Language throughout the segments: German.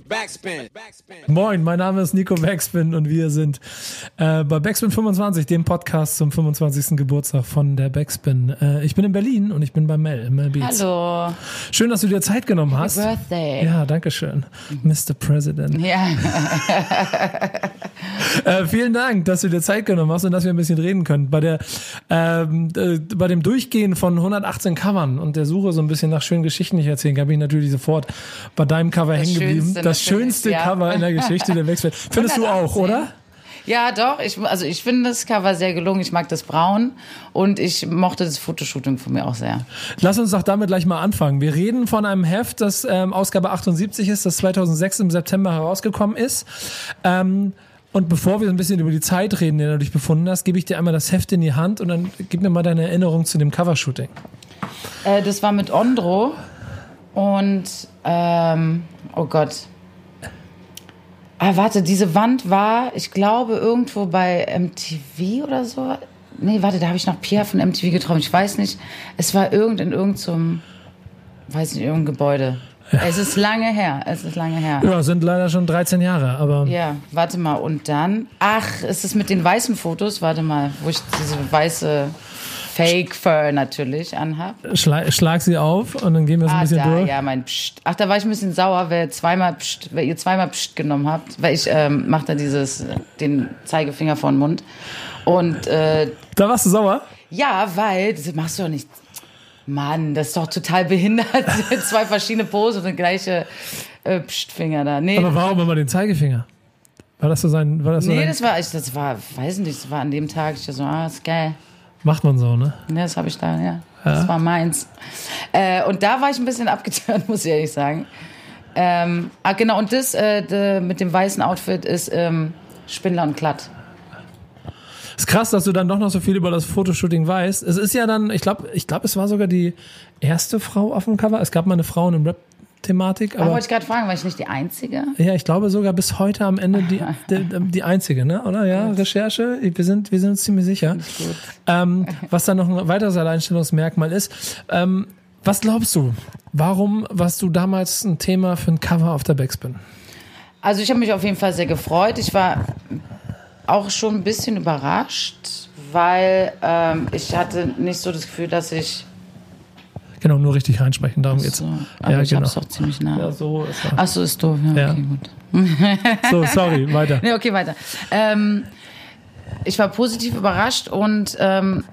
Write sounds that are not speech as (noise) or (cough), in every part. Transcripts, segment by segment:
Backspin. Moin, mein Name ist Nico Backspin und wir sind äh, bei Backspin 25, dem Podcast zum 25. Geburtstag von der Backspin. Äh, ich bin in Berlin und ich bin bei Mel, Mel Beats. Hallo. Schön, dass du dir Zeit genommen hast. Happy Birthday. Ja, danke schön. Mr. President. Ja. (laughs) Äh, vielen Dank, dass du dir Zeit genommen hast und dass wir ein bisschen reden können. Bei der, ähm, äh, bei dem Durchgehen von 118 Covern und der Suche so ein bisschen nach schönen Geschichten, die ich erzählen, habe ich natürlich sofort bei deinem Cover hängen geblieben. Das schönste ja. Cover in der Geschichte der Backspin. (laughs) Findest du auch, 118. oder? Ja, doch. Ich, also ich finde das Cover sehr gelungen. Ich mag das Braun und ich mochte das Fotoshooting von mir auch sehr. Lass uns doch damit gleich mal anfangen. Wir reden von einem Heft, das ähm, Ausgabe 78 ist, das 2006 im September herausgekommen ist. Ähm, und bevor wir ein bisschen über die Zeit reden, die du dich befunden hast, gebe ich dir einmal das Heft in die Hand und dann gib mir mal deine Erinnerung zu dem Covershooting. Äh, das war mit Ondro und ähm, oh Gott. Ah, warte, diese Wand war, ich glaube, irgendwo bei MTV oder so. Nee, warte, da habe ich noch Pierre von MTV getroffen. Ich weiß nicht. Es war irgend in irgendeinem, weiß nicht, irgendein Gebäude. Es ist lange her. Es ist lange her. Ja, sind leider schon 13 Jahre, aber Ja, warte mal. Und dann, ach, ist es mit den weißen Fotos? Warte mal, wo ich diese weiße Fake Fur natürlich anhab. schla schlag sie auf und dann gehen wir so ein Ah, bisschen da, durch. ja, mein Psst. Ach, da war ich ein bisschen sauer, weil, zweimal Psst, weil ihr zweimal Psst genommen habt, weil ich ähm, mach da dieses, den Zeigefinger vor den Mund. Und äh, Da warst du sauer? ja, weil, das machst du doch nicht. Mann, das ist doch total behindert. (laughs) Zwei verschiedene Posen und der gleiche äh, Pstfinger da. Nee, Aber warum immer den Zeigefinger? War das so sein, war das so nee, das war, ich, das war, weiß nicht, das war an dem Tag, ich so, ah, ist geil. Macht man so, ne? Ja, das habe ich da, ja. Das war meins. Äh, und da war ich ein bisschen (laughs) abgeturnt, muss ich ehrlich sagen. Ähm, ah, genau, und das äh, de, mit dem weißen Outfit ist ähm, Spindler und Glatt. Ist krass, dass du dann doch noch so viel über das Fotoshooting weißt. Es ist ja dann, ich glaube, ich glaube, es war sogar die erste Frau auf dem Cover. Es gab mal eine Frau in einem Rap-Thematik, Aber aber wollte ich gerade fragen, war ich nicht die Einzige? ja, ich glaube sogar bis heute am Ende die, die, die einzige, ne? Oder ja, Recherche. Wir sind, wir sind uns ziemlich sicher. Ähm, was dann noch ein weiteres Alleinstellungsmerkmal ist. Ähm, was glaubst du? Warum warst du damals ein Thema für ein Cover auf der Backspin? Also ich habe mich auf jeden Fall sehr gefreut. Ich war auch schon ein bisschen überrascht, weil ähm, ich hatte nicht so das Gefühl, dass ich Genau, nur richtig reinsprechen, darum geht's. so, aber ja, ich genau. hab's doch ziemlich nah. Ja, so ist. Ach so, ist doof. Ja, Ja. okay, gut. (laughs) So, sorry, weiter. Nee, okay, weiter. Ähm, ich war positiv überrascht und ähm,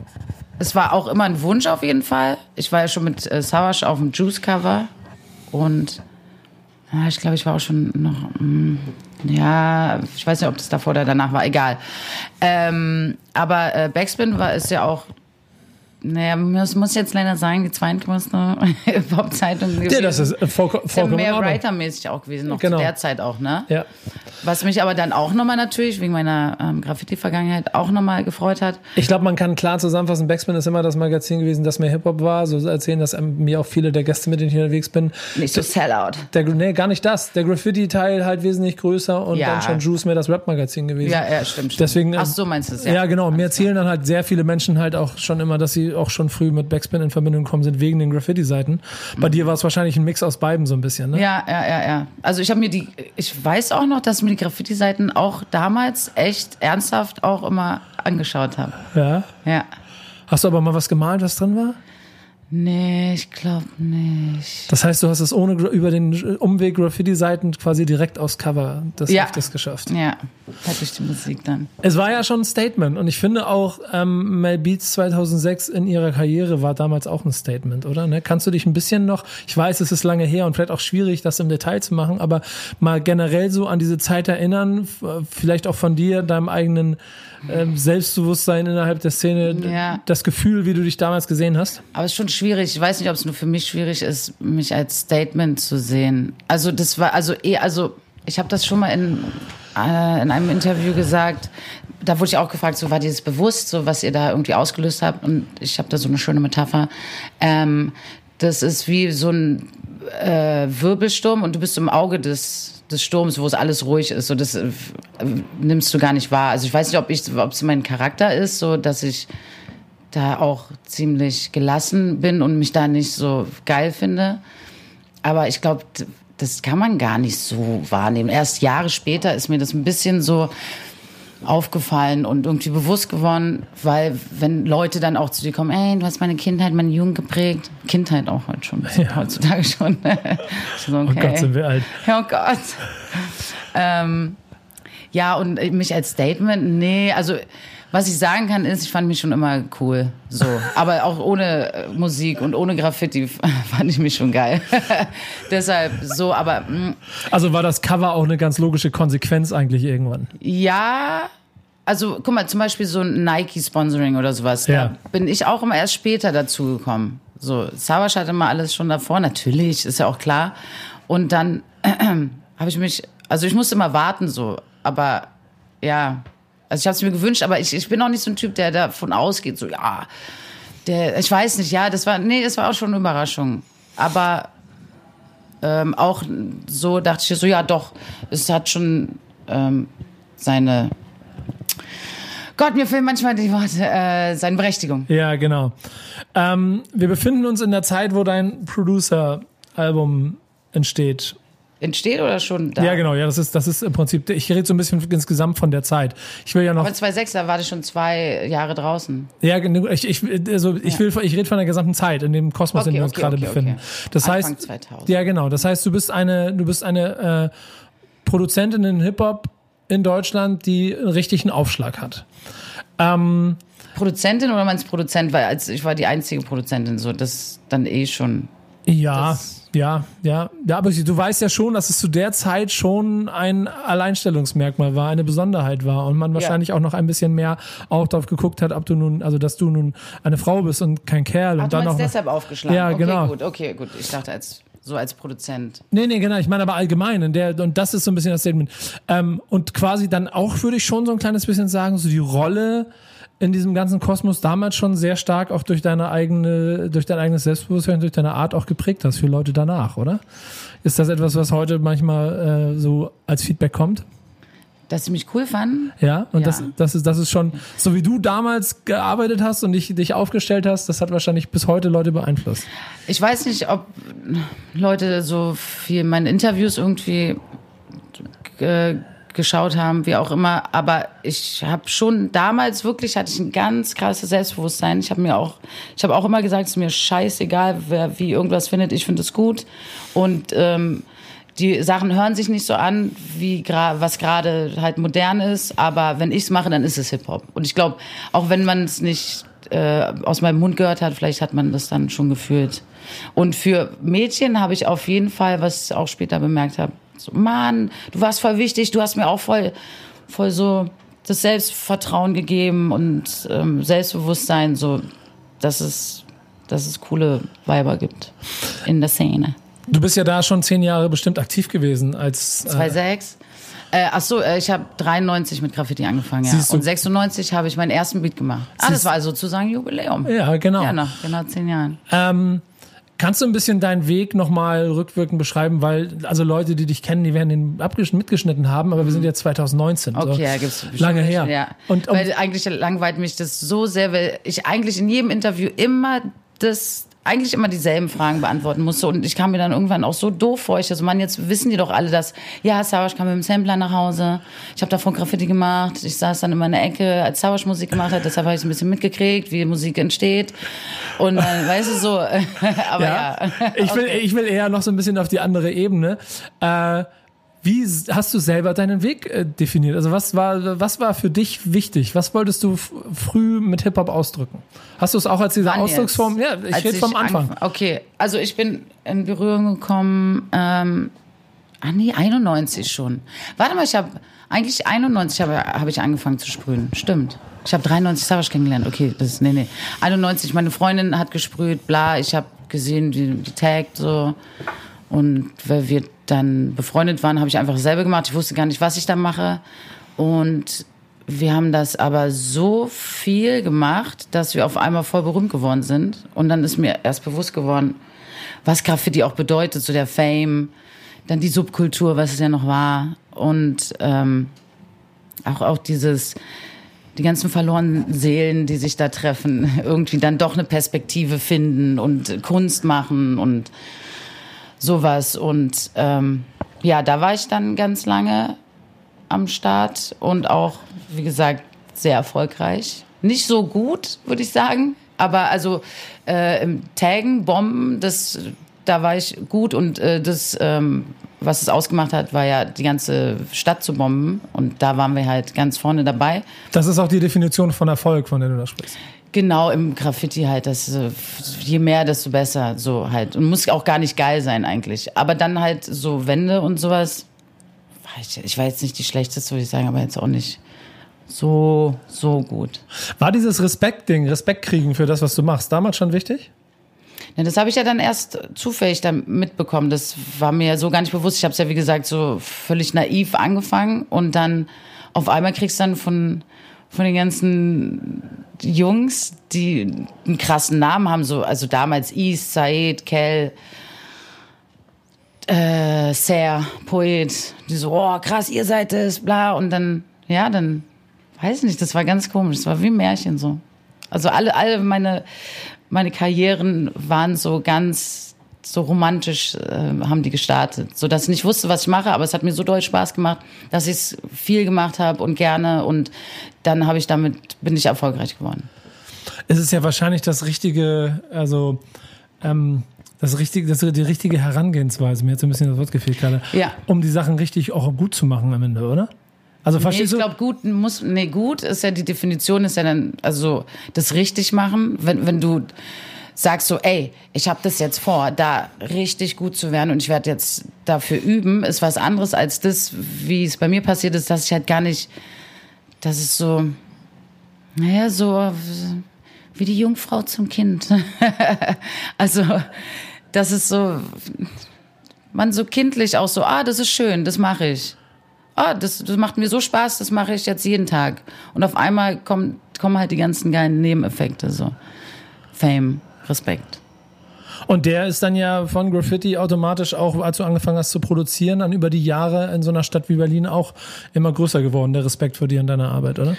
es war auch immer ein Wunsch auf jeden Fall. Ich war ja schon mit äh, Savage auf dem Juice-Cover und ja, ich glaube, ich war auch schon noch, mm, ja, ich weiß nicht, ob das davor oder danach war, egal. Ähm, aber äh, Backspin war ist ja auch, naja, muss, muss jetzt leider sagen, die zweitgrößte (laughs) Pop-Zeitung Ja, das ist äh, voll, ist ja vollkommen mehr. Writer-mäßig auch gewesen, noch Genau. zu der Zeit auch, ne? Ja. Was mich aber dann auch nochmal natürlich, wegen meiner ähm, Graffiti-Vergangenheit, auch nochmal gefreut hat. Ich glaube, man kann klar zusammenfassen, Backspin ist immer das Magazin gewesen, das mehr Hip-Hop war. So erzählen das ähm, mir auch viele der Gäste, mit denen ich unterwegs bin. Nicht so Sellout. Der, nee, gar nicht das. Der Graffiti-Teil halt wesentlich größer und Ja. dann schon Juice mehr das Rap-Magazin gewesen. Ja, ja, stimmt. stimmt. Deswegen, Ach so, meinst du es, Ja, ja. genau. Mir erzählen dann halt sehr viele Menschen halt auch schon immer, dass sie auch schon früh mit Backspin in Verbindung gekommen sind, wegen den Graffiti-Seiten. Bei dir war es wahrscheinlich ein Mix aus beiden so ein bisschen, ne? Ja, ja, ja, ja. Also ich habe mir die, ich weiß auch noch, dass ich mir die Graffiti-Seiten auch damals echt ernsthaft auch immer angeschaut habe. ja. Ja. Hast du aber mal was gemalt, was drin war? Nee, ich glaube nicht. Das heißt, du hast es ohne über den Umweg Graffiti-Seiten quasi direkt aufs Cover des Ja. Heftes geschafft. Ja, hatte ich die Musik dann. Es war ja schon ein Statement und ich finde auch ähm, Mel Beats 2006 in ihrer Karriere war damals auch ein Statement, oder? Ne? Kannst du dich ein bisschen noch, ich weiß, es ist lange her und vielleicht auch schwierig, das im Detail zu machen, aber mal generell so an diese Zeit erinnern, f- vielleicht auch von dir, deinem eigenen ähm, Selbstbewusstsein innerhalb der Szene, Ja. das Gefühl, wie du dich damals gesehen hast? Aber es ist schon schwierig. Ich weiß nicht, ob es nur für mich schwierig ist, mich als Statement zu sehen. Also das war also eh, also ich habe das schon mal in äh, in einem Interview gesagt. Da wurde ich auch gefragt, so war dir das bewusst, so was ihr da irgendwie ausgelöst habt? Und ich habe da so eine schöne Metapher. Ähm, das ist wie so ein äh, Wirbelsturm und du bist im Auge des des Sturms, wo es alles ruhig ist. So das äh, nimmst du gar nicht wahr. Also ich weiß nicht, ob ich, ob es mein Charakter ist, so dass ich da auch ziemlich gelassen bin und mich da nicht so geil finde. aber ich glaube, das kann man gar nicht so wahrnehmen. Erst Jahre später ist mir das ein bisschen so aufgefallen und irgendwie bewusst geworden, weil wenn Leute dann auch zu dir kommen, ey, du hast meine Kindheit, meine Jugend geprägt, Kindheit auch heute schon, ja. heutzutage schon. (laughs) so, okay. Oh Gott, sind wir alt. Ja, oh Gott. ähm, ja, und mich als Statement, nee, also was ich sagen kann, ist, ich fand mich schon immer cool. So. Aber auch ohne äh, Musik und ohne Graffiti (laughs) fand ich mich schon geil. (laughs) Deshalb so, aber. Mh. Mm. Also war das Cover auch eine ganz logische Konsequenz eigentlich irgendwann? Ja. Also, guck mal, zum Beispiel so ein Nike-Sponsoring oder sowas. Ja. Da bin ich auch immer erst später dazu gekommen. So, Savage hatte immer alles schon davor, natürlich, ist ja auch klar. Und dann äh, (clears throat) habe ich mich, also ich musste immer warten so, aber ja, also ich habe es mir gewünscht, aber ich, ich bin auch nicht so ein Typ, der davon ausgeht, so ja, der, ich weiß nicht, ja, das war, nee, das war auch schon eine Überraschung. Aber ähm, auch so dachte ich so, ja doch, es hat schon ähm, seine Gott, mir fehlen manchmal die Worte, äh, seine Berechtigung. Ja, genau. Ähm, wir befinden uns in der Zeit, wo dein Producer-Album entsteht entsteht oder schon da? Ja, genau, ja, das ist, das ist im Prinzip, ich rede so ein bisschen insgesamt von der Zeit. Ich will ja noch. Aber 2006, da war das schon zwei Jahre draußen. Ja, ich, ich, also ich will, ich rede von der gesamten Zeit, in dem Kosmos, okay, in dem wir uns okay, gerade okay, befinden. Das Anfang heißt, 2000. ja, genau. Das heißt, du bist eine, du bist eine äh, Produzentin in Hip-Hop in Deutschland, die einen richtigen Aufschlag hat. Ähm, Produzentin oder meinst Produzent? Weil als ich war die einzige Produzentin, so das dann eh schon. Ja. Das, ja, ja, ja, aber du weißt ja schon, dass es zu der Zeit schon ein Alleinstellungsmerkmal war, eine Besonderheit war und man wahrscheinlich ja. auch noch ein bisschen mehr auch darauf geguckt hat, ob du nun, also dass du nun eine Frau bist und kein Kerl Ach, und dann auch deshalb aufgeschlagen. Ja, okay, genau. Gut, okay, gut. Ich dachte als so als Produzent. Nee, nee, genau. Ich meine aber allgemein. In der, und das ist so ein bisschen das Statement. Ähm, und quasi dann auch würde ich schon so ein kleines bisschen sagen, so die Rolle in diesem ganzen Kosmos damals schon sehr stark auch durch deine eigene, durch dein eigenes Selbstbewusstsein, durch deine Art auch geprägt hast für Leute danach, oder? Ist das etwas, was heute manchmal äh, so als Feedback kommt? Dass sie mich cool fanden? Ja, und ja. Das, das, ist, das ist schon, so wie du damals gearbeitet hast und dich, dich aufgestellt hast, das hat wahrscheinlich bis heute Leute beeinflusst. Ich weiß nicht, ob Leute so viel meine Interviews irgendwie äh, geschaut haben, wie auch immer. Aber ich habe schon damals wirklich hatte ich ein ganz krasses Selbstbewusstsein. Ich habe mir auch, ich habe auch immer gesagt, es ist mir scheißegal, wer wie irgendwas findet. Ich finde es gut und ähm, die Sachen hören sich nicht so an, wie was gerade halt modern ist. Aber wenn ich es mache, dann ist es Hip Hop. Und ich glaube, auch wenn man es nicht äh, aus meinem Mund gehört hat, vielleicht hat man das dann schon gefühlt. Und für Mädchen habe ich auf jeden Fall, was ich auch später bemerkt habe, so, Mann, du warst voll wichtig, du hast mir auch voll, voll so das Selbstvertrauen gegeben und ähm, Selbstbewusstsein, so, dass es, dass es coole Weiber gibt in der Szene. Du bist ja da schon zehn Jahre bestimmt aktiv gewesen als. Äh 2006. Äh, ach so, äh, ich habe 93 mit Graffiti angefangen, ja. Und 96 habe ich meinen ersten Beat gemacht. Ah, das war also sozusagen Jubiläum. Ja, genau. Ja, nach genau zehn Jahren. Ähm, Kannst du ein bisschen deinen Weg nochmal rückwirkend beschreiben? Weil, also Leute, die dich kennen, die werden den mitgeschnitten haben, aber wir sind jetzt 2019. Okay, so. ja, gibt's lange her. Ja. Und, und weil eigentlich langweilt mich das so sehr, weil ich eigentlich in jedem Interview immer das eigentlich immer dieselben Fragen beantworten musste. Und ich kam mir dann irgendwann auch so doof vor. Ich also, Mann, jetzt wissen die doch alle, dass, ja, Savage kam mit dem Sampler nach Hause. Ich habe davon Graffiti gemacht. Ich saß dann in der Ecke, als Savage Musik gemacht hat. Deshalb habe ich ein bisschen mitgekriegt, wie Musik entsteht. Und dann, weißt du, so, (laughs) aber ja. ja. Ich, will, ich will eher noch so ein bisschen auf die andere Ebene. Äh, wie hast du selber deinen Weg äh, definiert? Also was war, was war für dich wichtig? Was wolltest du früh mit Hip-Hop ausdrücken? Hast du es auch als diese Wann Ausdrucksform? Jetzt? Ja, ich rede vom Anfang. Okay, also ich bin in Berührung gekommen, ähm, ah nee, 91 schon. Warte mal, ich habe, eigentlich 91 habe hab ich angefangen zu sprühen. Stimmt. Ich habe 93 Savage kennengelernt. Okay, das ist, nee, nee. 91, meine Freundin hat gesprüht, bla, ich habe gesehen, wie die taggt, so. Und weil wir dann befreundet waren, habe ich einfach selber gemacht. Ich wusste gar nicht, was ich da mache. Und wir haben das aber so viel gemacht, dass wir auf einmal voll berühmt geworden sind. Und dann ist mir erst bewusst geworden, was Graffiti auch bedeutet, so der Fame, dann die Subkultur, was es ja noch war. Und ähm, auch, auch dieses, die ganzen verlorenen Seelen, die sich da treffen, (laughs) irgendwie dann doch eine Perspektive finden und Kunst machen und sowas. Und ähm, ja, da war ich dann ganz lange am Start und auch, wie gesagt, sehr erfolgreich. Nicht so gut, würde ich sagen. Aber also äh, im Taggen, Bomben, das, da war ich gut und äh, das, ähm, was es ausgemacht hat, war ja die ganze Stadt zu bomben und da waren wir halt ganz vorne dabei. Das ist auch die Definition von Erfolg, von der du da sprichst. Genau, im Graffiti halt, das, äh, je mehr, desto besser, so halt. Und muss auch gar nicht geil sein eigentlich. Aber dann halt so Wände und sowas, ich, ich war jetzt nicht die schlechteste, würde ich sagen, aber jetzt auch nicht so, so gut. War dieses Respektding, Respekt kriegen für das, was du machst, damals schon wichtig? Ja, das habe ich ja dann erst zufällig dann mitbekommen. Das war mir so gar nicht bewusst. Ich habe es ja, wie gesagt, so völlig naiv angefangen und dann auf einmal kriegst du dann von, von den ganzen Jungs, die einen krassen Namen haben, so, also damals East, Said, Kel, äh, Ser, Poet, die so, oh krass, ihr seid es, bla, und dann, ja, dann weiß nicht, das war ganz komisch. Das war wie ein Märchen so. Also alle, alle meine, meine Karrieren waren so ganz so romantisch äh, haben die gestartet, so dass ich nicht wusste, was ich mache, aber es hat mir so doll Spaß gemacht, dass ich es viel gemacht habe und gerne und dann habe ich damit bin ich erfolgreich geworden. Es ist ja wahrscheinlich das richtige, also ähm, das richtige, das die richtige Herangehensweise. Mir hat so ein bisschen das Wort gefehlt gerade, ja. um die Sachen richtig auch gut zu machen am Ende, oder? Also verstehst nee, du? Ich glaube, gut muss, nee, gut ist ja die Definition, ist ja dann, also das richtig machen, wenn, wenn du sagst so, ey, ich habe das jetzt vor, da richtig gut zu werden und ich werde jetzt dafür üben, ist was anderes als das, wie es bei mir passiert ist, dass ich halt gar nicht, das ist so, naja, so wie die Jungfrau zum Kind. (laughs) also, das ist so, man so kindlich auch so, ah, das ist schön, das mache ich ah, das, das macht mir so Spaß, das mache ich jetzt jeden Tag. Und auf einmal kommen, kommen halt die ganzen geilen Nebeneffekte, so Fame, Respekt. Und der ist dann ja von Graffiti automatisch auch, als du angefangen hast zu produzieren, dann über die Jahre in so einer Stadt wie Berlin auch immer größer geworden, der Respekt vor dir und deiner Arbeit, oder?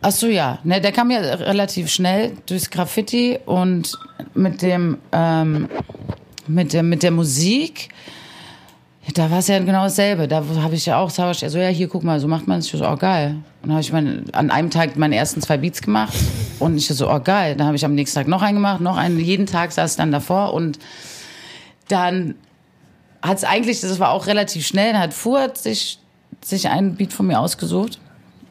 Ach so, ja. Ne, der kam ja relativ schnell durchs Graffiti und mit dem, ähm, mit der, mit der Musik da war es ja genau dasselbe. Da habe ich ja auch Sauerstoff. Also ja, hier guck mal, so macht man es. Ich so, oh geil. Und dann habe ich mein, an einem Tag meine ersten zwei Beats gemacht und ich so, oh geil. Dann habe ich am nächsten Tag noch einen gemacht, noch einen. Jeden Tag saß ich dann davor und dann hat es eigentlich, das war auch relativ schnell, dann hat Fuhrt sich, sich einen Beat von mir ausgesucht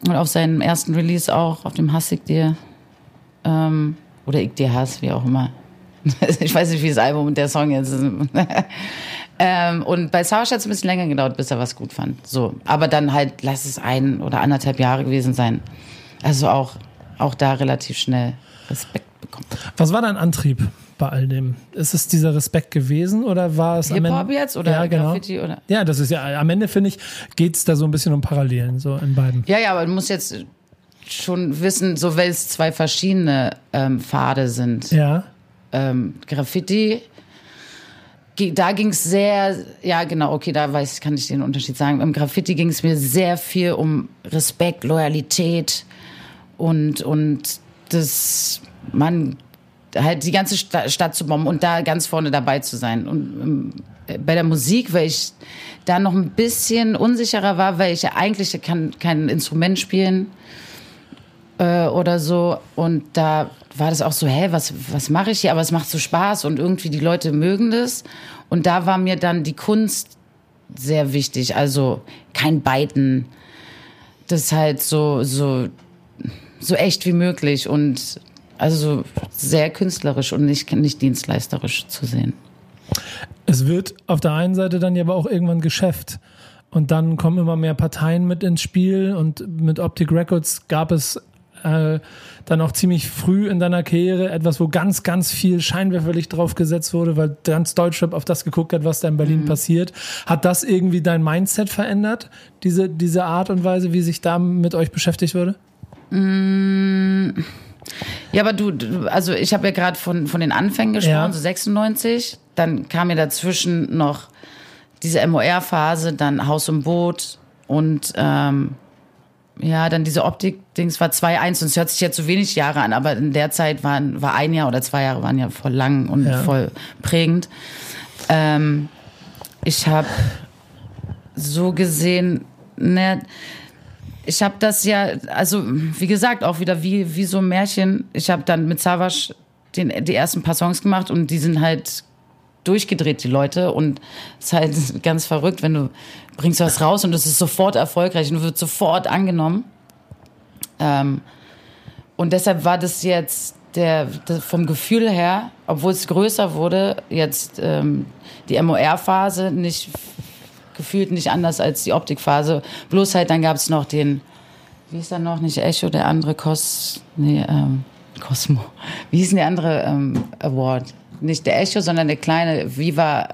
und auf seinem ersten Release auch, auf dem Hass ich dir ähm, oder ich dir Hass, wie auch immer. (laughs) ich weiß nicht, wie das Album und der Song jetzt ist. Ähm, und bei Sauersch hat es ein bisschen länger gedauert, bis er was gut fand. So, aber dann halt, lass es ein oder anderthalb Jahre gewesen sein. Also auch, auch da relativ schnell Respekt bekommen. Was war dein Antrieb bei all dem? Ist es dieser Respekt gewesen oder war es Hip -Hop jetzt oder ja, genau. Graffiti oder? Ja, das ist ja am Ende finde ich geht es da so ein bisschen um Parallelen so in beiden. Ja, ja, aber du musst jetzt schon wissen, so weil es zwei verschiedene ähm, Pfade sind. Ja. Ähm, Graffiti da ging es sehr, ja genau, okay, da weiß, kann ich den Unterschied sagen. Im Graffiti ging es mir sehr viel um Respekt, Loyalität und, und das, man, halt die ganze Stadt zu bomben und da ganz vorne dabei zu sein. Und ähm, bei der Musik, weil ich da noch ein bisschen unsicherer war, weil ich ja eigentlich kann kein Instrument spielen äh, oder so. Und da war das auch so, hä, was, was mache ich hier? Aber es macht so Spaß und irgendwie die Leute mögen das. Und da war mir dann die Kunst sehr wichtig. Also kein Beiten. Das halt so, so, so echt wie möglich und also sehr künstlerisch und nicht, nicht dienstleisterisch zu sehen. Es wird auf der einen Seite dann ja aber auch irgendwann Geschäft. Und dann kommen immer mehr Parteien mit ins Spiel und mit Optic Records gab es äh, dann auch ziemlich früh in deiner Karriere etwas, wo ganz, ganz viel Scheinwerferlicht drauf gesetzt wurde, weil ganz Deutschrap auf das geguckt hat, was da in Berlin mhm. passiert. Hat das irgendwie dein Mindset verändert, diese, diese Art und Weise, wie sich da mit euch beschäftigt wurde? Mm. Ja, aber du, also ich habe ja gerade von, von den Anfängen gesprochen, ja. so 96. Dann kam mir dazwischen noch diese MOR-Phase, dann Haus und Boot und ähm, ja, dann diese Optik-Dings war 2-1 und es hört sich jetzt so wenig Jahre an, aber in der Zeit waren, war ein Jahr oder zwei Jahre waren ja voll lang und ja. voll prägend. Ähm, ich habe so gesehen, ne, ich habe das ja, also wie gesagt, auch wieder wie, wie so ein Märchen. Ich habe dann mit Savage den, die ersten paar Songs gemacht und die sind halt durchgedreht, die Leute. Und es ist halt (laughs) ganz verrückt, wenn du bringst was raus und es ist sofort erfolgreich und wird sofort angenommen. Ähm, und deshalb war das jetzt der, der, vom Gefühl her, obwohl es größer wurde, jetzt ähm, die MOR-Phase nicht gefühlt nicht anders als die Optikphase. Bloß halt, dann gab es noch den, wie ist dann noch, nicht Echo, der andere Kos, nee, ähm, Cosmo. Wie hieß denn der andere ähm, Award? Nicht der Echo, sondern der kleine Viva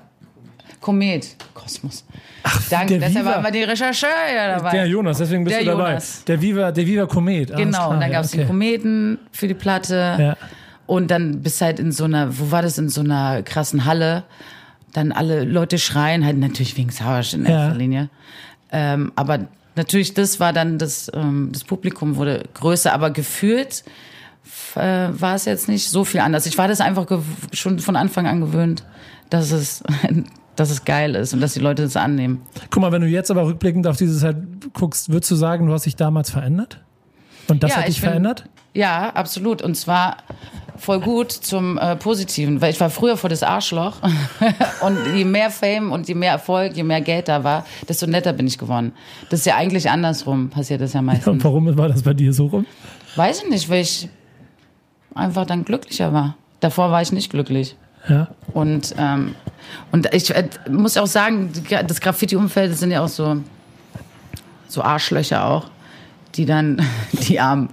Komet. Kosmos. Ach, Danke, der deshalb Viva. waren wir die Rechercheur dabei. Der Jonas, deswegen bist Der du dabei. Jonas. Der Viva, der Viva Komet. alles Genau, klar, und dann ja, gab es okay. den Kometen für die Platte. Ja. Und dann bist halt in so einer, wo war das, in so einer krassen Halle. Dann alle Leute schreien, halt natürlich wegen Savage in Ja. erster Linie. Ähm, aber natürlich, das war dann, das, ähm, das Publikum wurde größer, aber gefühlt äh, war es jetzt nicht so viel anders. Ich war das einfach schon von Anfang an gewöhnt, dass es, (laughs) dass es geil ist und dass die Leute das annehmen. Guck mal, wenn du jetzt aber rückblickend auf diese Zeit guckst, würdest du sagen, du hast dich damals verändert? Und das Ja, hat dich ich bin- verändert? Ja, absolut. Und zwar voll gut zum äh, Positiven, weil ich war früher vor das Arschloch. (laughs) und je mehr Fame und je mehr Erfolg, je mehr Geld da war, desto netter bin ich geworden. Das ist ja eigentlich andersrum, passiert das ja meistens. Und warum war das bei dir so rum? Weiß ich nicht, weil ich einfach dann glücklicher war. Davor war ich nicht glücklich. Ja. Und, ähm, und ich äh, muss auch sagen, das Graffiti-Umfeld sind ja auch so, so Arschlöcher auch, die dann (laughs) die armen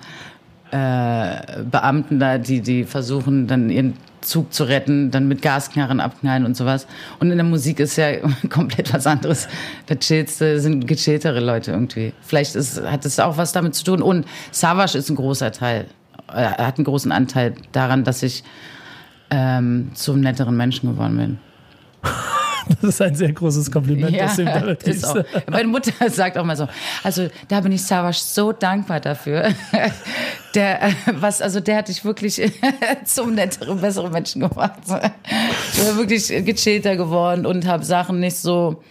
äh, Beamten da, die, die versuchen dann ihren Zug zu retten, dann mit Gasknarren abknallen und sowas. Und in der Musik ist ja (laughs) komplett was anderes. Da chillste, sind gechilltere Leute irgendwie. Vielleicht ist, hat es auch was damit zu tun. Und Savage ist ein großer Teil, er hat einen großen Anteil daran, dass ich ähm, zum netteren Menschen geworden bin. (laughs) Das ist ein sehr großes Kompliment, das du damit ist auch. Meine Mutter (laughs) sagt auch mal so, also da bin ich Savage so dankbar dafür. (laughs) Der, äh, was, also der hat dich wirklich zum netteren, besseren Menschen gemacht. Ich bin wirklich gechillter geworden und habe Sachen nicht so,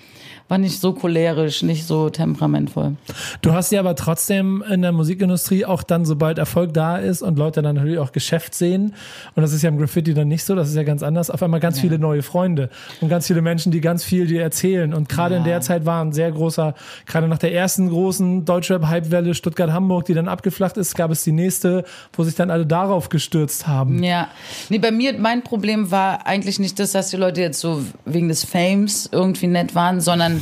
war nicht so cholerisch, nicht so temperamentvoll. Du hast ja aber trotzdem in der Musikindustrie auch dann, sobald Erfolg da ist und Leute dann natürlich auch Geschäft sehen, und das ist ja im Graffiti dann nicht so, das ist ja ganz anders, auf einmal ganz viele neue Freunde und ganz viele Menschen, die ganz viel dir erzählen. Und gerade in der Zeit war ein sehr großer, gerade nach der ersten großen Deutschrap-Hypewelle Stuttgart-Hamburg, die dann abgeflacht ist, gab es die nächste, wo sich dann alle darauf gestürzt haben. Ja, nee, bei mir, mein Problem war eigentlich nicht das, dass die Leute jetzt so wegen des Fames irgendwie nett waren, sondern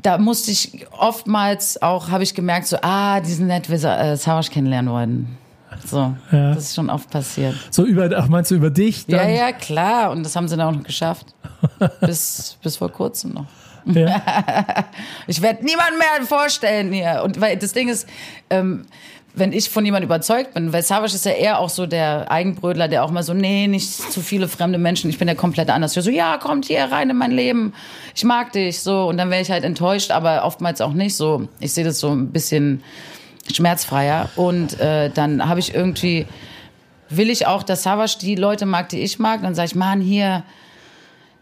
da musste ich oftmals auch, habe ich gemerkt, so, ah, die sind nett, wir äh, Savage kennenlernen wollen. So, Ja. das ist schon oft passiert. So über, ach, meinst du über dich? Ja, Dann? ja, klar. Und das haben sie dann auch noch geschafft. (laughs) bis, bis vor kurzem noch. ja. (laughs) Ich werde niemanden mehr vorstellen hier. Und weil das Ding ist, ähm, wenn ich von jemandem überzeugt bin, weil Savage ist ja eher auch so der Eigenbrödler, der auch mal so, nee, nicht zu viele fremde Menschen, ich bin ja komplett anders. Ich so, ja, kommt hier rein in mein Leben, ich mag dich, so. Und dann wäre ich halt enttäuscht, aber oftmals auch nicht so. Ich sehe das so ein bisschen schmerzfreier. Und äh, dann habe ich irgendwie, will ich auch, dass Savage die Leute mag, die ich mag. Dann sage ich, Mann, hier,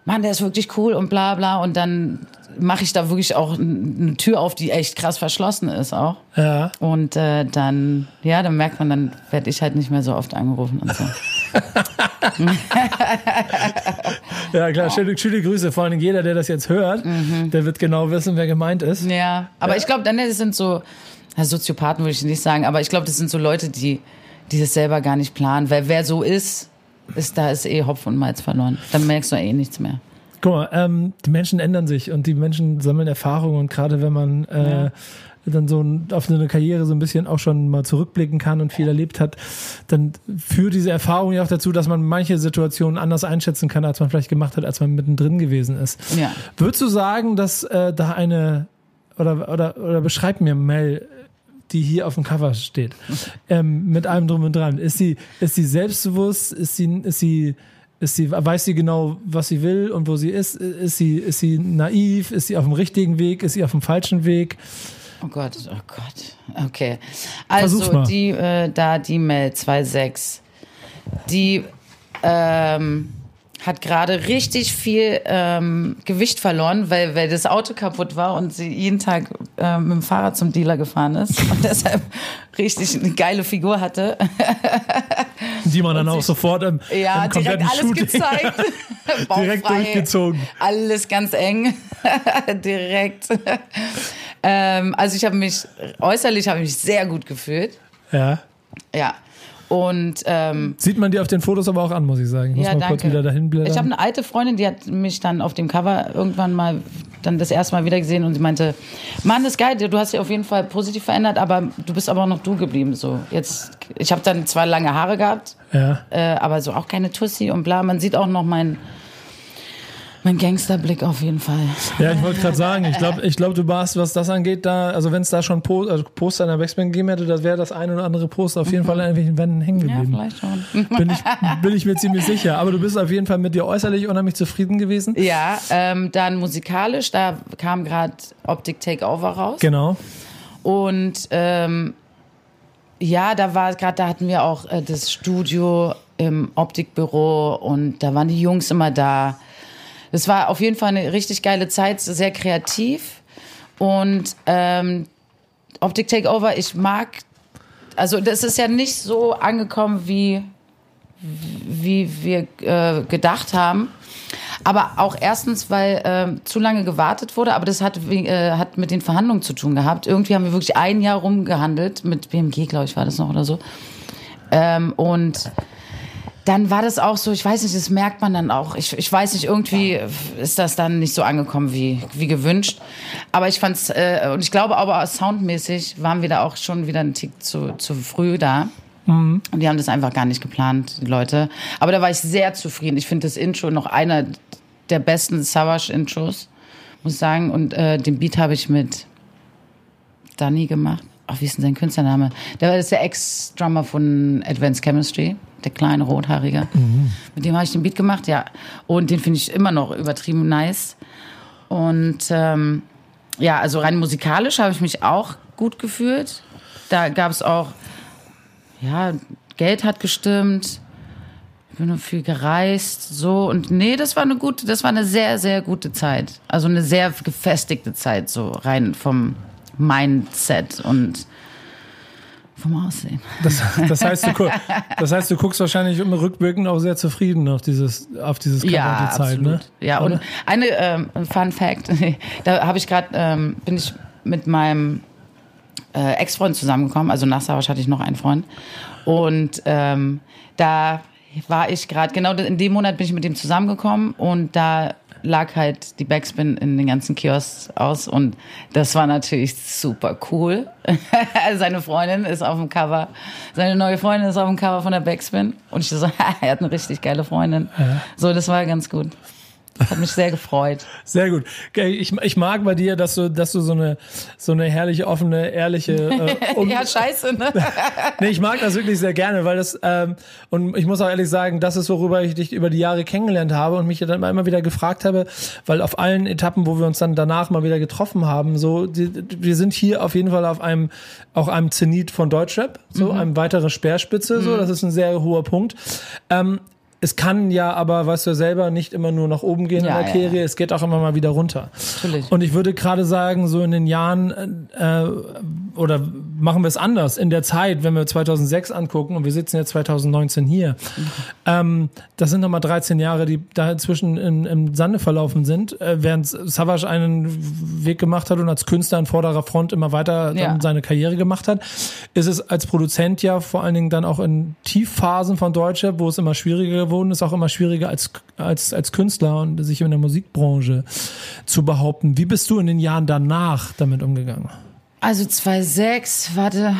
Mann, der ist wirklich cool und bla bla. Und dann mache ich da wirklich auch eine Tür auf, die echt krass verschlossen ist auch. ja. Und äh, dann, ja, dann merkt man, dann werde ich halt nicht mehr so oft angerufen und so. (laughs) Ja, klar, schöne, schöne Grüße. Vor allem jeder, der das jetzt hört, der wird genau wissen, wer gemeint ist. Mhm. Ja, aber ich glaube, dann das sind so, ja, Soziopathen würde ich nicht sagen, aber ich glaube, das sind so Leute, die, die das selber gar nicht planen. Weil wer so ist, ist da ist eh Hopf und Malz verloren. Dann merkst du eh nichts mehr. Guck mal, ähm, die Menschen ändern sich und die Menschen sammeln Erfahrungen und gerade wenn man äh, dann so auf so eine Karriere so ein bisschen auch schon mal zurückblicken kann und viel erlebt hat, dann führt diese Erfahrung ja auch dazu, dass man manche Situationen anders einschätzen kann, als man vielleicht gemacht hat, als man mittendrin gewesen ist. Ja. Würdest du sagen, dass äh, da eine oder oder oder beschreib mir Mel, die hier auf dem Cover steht, ähm, mit allem drum und dran. Ist sie ist sie selbstbewusst? Ist sie ist sie ist sie weiß sie genau, was sie will und wo sie ist? Ist sie ist sie naiv? Ist sie auf dem richtigen Weg? Ist sie auf dem falschen Weg? Oh Gott, oh Gott. Okay. Also die äh, da die Mel 2.6, die ähm, hat gerade richtig viel ähm, Gewicht verloren, weil, weil das Auto kaputt war und sie jeden Tag äh, mit dem Fahrrad zum Dealer gefahren ist und (laughs) deshalb richtig eine geile Figur hatte. Die man dann auch sofort im, Ja, im direkt kompletten alles Shooting gezeigt. (laughs) direkt durchgezogen. Alles ganz eng. (laughs) direkt. ähm, also ich habe mich, äußerlich habe ich mich sehr gut gefühlt. Ja. Ja. Und ähm, Sieht man dir auf den Fotos aber auch an, muss ich sagen. Ich muss ja, mal kurz danke. wieder dahin blättern. Ich habe eine alte Freundin, die hat mich dann auf dem Cover irgendwann mal dann das erste Mal wieder gesehen und sie meinte, Mann, das ist geil, du hast dich auf jeden Fall positiv verändert, aber du bist aber auch noch du geblieben. So jetzt, ich habe dann zwar lange Haare gehabt, ja. äh, aber so auch keine Tussi und bla. Man sieht auch noch mein mein Gangsterblick auf jeden Fall. ja, ich wollte gerade sagen, ich glaube, ich glaub, du warst, was das angeht, da, also wenn es da schon po also Poster in der Backspin gegeben hätte, das wäre das ein oder andere Poster auf jeden Fall an irgendwelchen Wänden hängen Mhm. Ja, geblieben. vielleicht schon. (laughs) bin, ich, bin ich mir ziemlich sicher. Aber du bist auf jeden Fall mit dir äußerlich unheimlich zufrieden gewesen. Ja, ähm, dann musikalisch, da kam gerade Optik Takeover raus. Genau. Und ähm, ja, da war gerade, da hatten wir auch äh, das Studio im Optikbüro und da waren die Jungs immer da. Das war auf jeden Fall eine richtig geile Zeit, sehr kreativ. Und ähm, Optik Takeover, ich mag, also das ist ja nicht so angekommen, wie, wie wir äh, gedacht haben. Aber auch erstens, weil ähm, zu lange gewartet wurde, aber das hat, äh, hat mit den Verhandlungen zu tun gehabt. Irgendwie haben wir wirklich ein Jahr rumgehandelt, mit BMG, glaube ich, war das noch oder so. Ähm, und dann war das auch so, ich weiß nicht, das merkt man dann auch. Ich, ich weiß nicht, irgendwie ist das dann nicht so angekommen wie, wie gewünscht. Aber ich fand's, äh, und ich glaube aber soundmäßig waren wir da auch schon wieder einen Tick zu, zu früh da. Und die haben das einfach gar nicht geplant, die Leute. Aber da war ich sehr zufrieden. Ich finde das Intro noch einer der besten Savage-Intros, muss ich sagen. Und äh, den Beat habe ich mit Danny gemacht. Ach, wie ist denn sein Künstlername? Der ist der Ex-Drummer von Advanced Chemistry, der kleine Rothaarige. Mit dem habe ich den Beat gemacht, ja. Und den finde ich immer noch übertrieben nice. Und ähm, ja, also rein musikalisch habe ich mich auch gut gefühlt. Da gab es auch, ja, Geld hat gestimmt. Ich bin nur viel gereist, so und nee, das war eine gute, das war eine sehr, sehr gute Zeit. Also eine sehr gefestigte Zeit, so rein vom Mindset und vom Aussehen. Das, das, heißt, du, (laughs) das heißt, du guckst wahrscheinlich immer rückwirkend auch sehr zufrieden auf dieses, auf dieses Cover Ja, die Zeit, absolut. ne? Ja, und Oder? eine ähm, Fun Fact, (laughs) da habe ich gerade, ähm, bin ich mit meinem äh, Ex-Freund zusammengekommen, also nach Savage hatte ich noch einen Freund und ähm, da war ich gerade, genau in dem Monat bin ich mit dem zusammengekommen und da lag halt die Backspin in den ganzen Kiosks aus und das war natürlich super cool. (laughs) Seine Freundin ist auf dem Cover, seine neue Freundin ist auf dem Cover von der Backspin und ich so, (laughs) er hat eine richtig geile Freundin. So, das war ganz gut. Hat mich sehr gefreut. Sehr gut. Ich, ich mag bei dir, dass du, dass du so eine, so eine herrliche, offene, ehrliche. Äh, und, (laughs) Ja, scheiße, ne? (laughs) nee, ich mag das wirklich sehr gerne, weil das, ähm, und ich muss auch ehrlich sagen, das ist, worüber ich dich über die Jahre kennengelernt habe und mich dann immer wieder gefragt habe, weil auf allen Etappen, wo wir uns dann danach mal wieder getroffen haben, so, die, wir sind hier auf jeden Fall auf einem, auch einem Zenit von Deutschrap, so, einem weitere Speerspitze, so, das ist ein sehr hoher Punkt. Ähm, es kann ja aber, weißt du ja selber, nicht immer nur nach oben gehen Ja, in der ja, Serie, es geht auch immer mal wieder runter. Natürlich. Und ich würde gerade sagen, so in den Jahren, äh, oder machen wir es anders, in der Zeit, wenn wir 2006 angucken und wir sitzen jetzt 2019 hier, ähm, das sind nochmal 13 Jahre, die da inzwischen in, im Sande verlaufen sind, äh, während Savage einen Weg gemacht hat und als Künstler an vorderer Front immer weiter Ja. seine Karriere gemacht hat, ist es als Produzent ja vor allen Dingen dann auch in Tiefphasen von Deutschrap, wo es immer schwieriger geworden ist, auch immer schwieriger als, als, als Künstler und sich in der Musikbranche zu behaupten. Wie bist du in den Jahren danach damit umgegangen? Also 2006, warte,